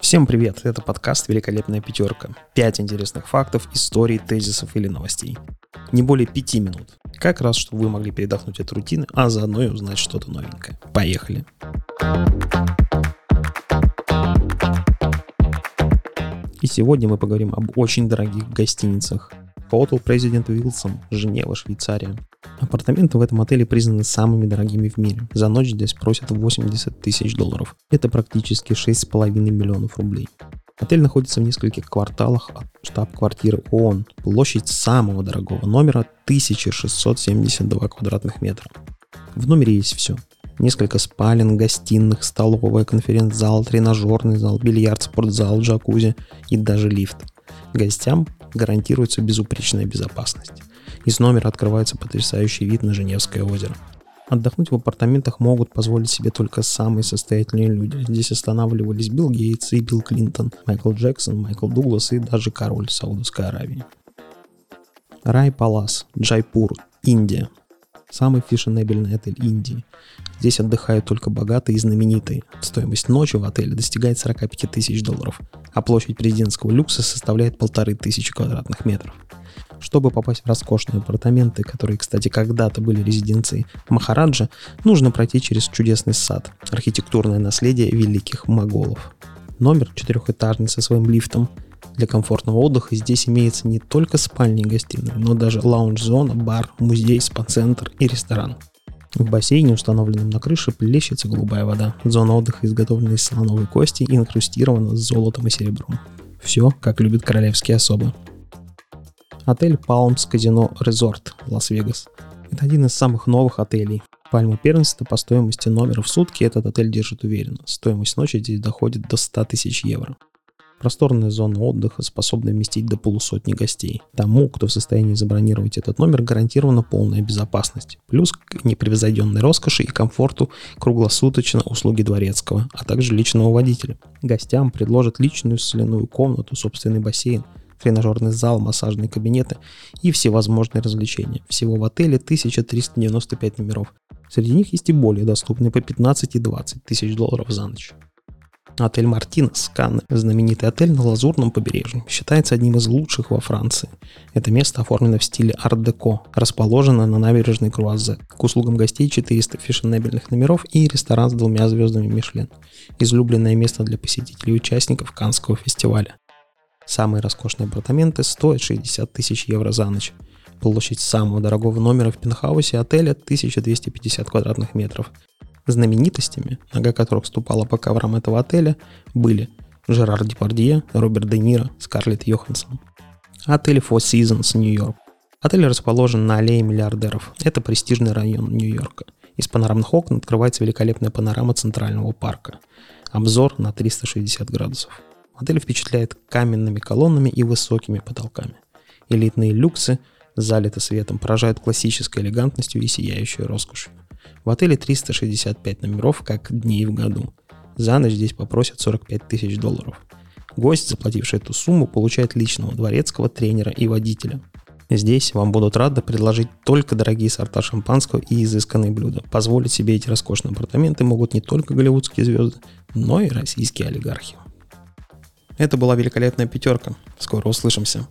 Всем привет, это подкаст «Великолепная пятерка». Пять интересных фактов, историй, тезисов или новостей. Не более пяти минут. Как раз, чтобы вы могли передохнуть от рутины, а заодно и узнать что-то новенькое. Поехали. И сегодня мы поговорим об очень дорогих гостиницах. Hotel President Wilson, Женева, Швейцария. Апартаменты в этом отеле признаны самыми дорогими в мире. За ночь здесь просят 80 тысяч долларов. Это практически 6,5 миллионов рублей. Отель находится в нескольких кварталах от штаб-квартиры ООН. Площадь самого дорогого номера 1672 квадратных метра. В номере есть все. Несколько спален, гостиных, столовая, конференц-зал, тренажерный зал, бильярд, спортзал, джакузи и даже лифт. Гостям гарантируется безупречная безопасность. Из номера открывается потрясающий вид на Женевское озеро. Отдохнуть в апартаментах могут позволить себе только самые состоятельные люди. Здесь останавливались Билл Гейтс и Билл Клинтон, Майкл Джексон, Майкл Дуглас и даже король Саудовской Аравии. Рай Палас, Джайпур, Индия. Самый фешенебельный отель Индии. Здесь отдыхают только богатые и знаменитые. Стоимость ночи в отеле достигает 45 тысяч долларов, а площадь президентского люкса составляет полторы тысячи квадратных метров. Чтобы попасть в роскошные апартаменты, которые, кстати, когда-то были резиденцией Махараджа, нужно пройти через чудесный сад, архитектурное наследие великих моголов. Номер четырехэтажный со своим лифтом. Для комфортного отдыха здесь имеется не только спальня и гостиная, но даже лаунж-зона, бар, музей, спа-центр и ресторан. В бассейне, установленном на крыше, плещется голубая вода. Зона отдыха изготовлена из слоновой кости и инкрустирована золотом и серебром. Все, как любят королевские особы. Отель Palms Casino Resort Лас-Вегас. Это один из самых новых отелей. Пальма первенства по стоимости номера в сутки этот отель держит уверенно. Стоимость ночи здесь доходит до 100 тысяч евро. Просторная зона отдыха способна вместить до полусотни гостей. Тому, кто в состоянии забронировать этот номер, гарантирована полная безопасность. Плюс к непревзойденной роскоши и комфорту круглосуточно услуги дворецкого, а также личного водителя. Гостям предложат личную соляную комнату, собственный бассейн, тренажерный зал, массажные кабинеты и всевозможные развлечения. Всего в отеле 1395 номеров. Среди них есть и более доступные по 15 и 20 тысяч долларов за ночь. Отель Мартинес, Канны, знаменитый отель на Лазурном побережье, считается одним из лучших во Франции. Это место оформлено в стиле арт-деко, расположено на набережной Круазе. К услугам гостей 400 фешенебельных номеров и ресторан с двумя звездами Мишлен. Излюбленное место для посетителей и участников Канского фестиваля. Самые роскошные апартаменты стоят 60 тысяч евро за ночь. Площадь самого дорогого номера в пентхаусе отеля 1250 квадратных метров. Знаменитостями, нога которых ступала по коврам этого отеля, были Жерар Депардье, Роберт Де Ниро, Скарлетт Йоханссон. Отель Four Seasons, Нью-Йорк. Отель расположен на аллее миллиардеров. Это престижный район Нью-Йорка. Из панорамных окон открывается великолепная панорама Центрального парка. Обзор на 360 градусов. Модель впечатляет каменными колоннами и высокими потолками. Элитные люксы, залиты светом, поражают классической элегантностью и сияющей роскошью. В отеле 365 номеров, как дней в году. За ночь здесь попросят 45 тысяч долларов. Гость, заплативший эту сумму, получает личного дворецкого, тренера и водителя. Здесь вам будут рады предложить только дорогие сорта шампанского и изысканные блюда. Позволить себе эти роскошные апартаменты могут не только голливудские звезды, но и российские олигархи. Это была великолепная пятерка. Скоро услышимся.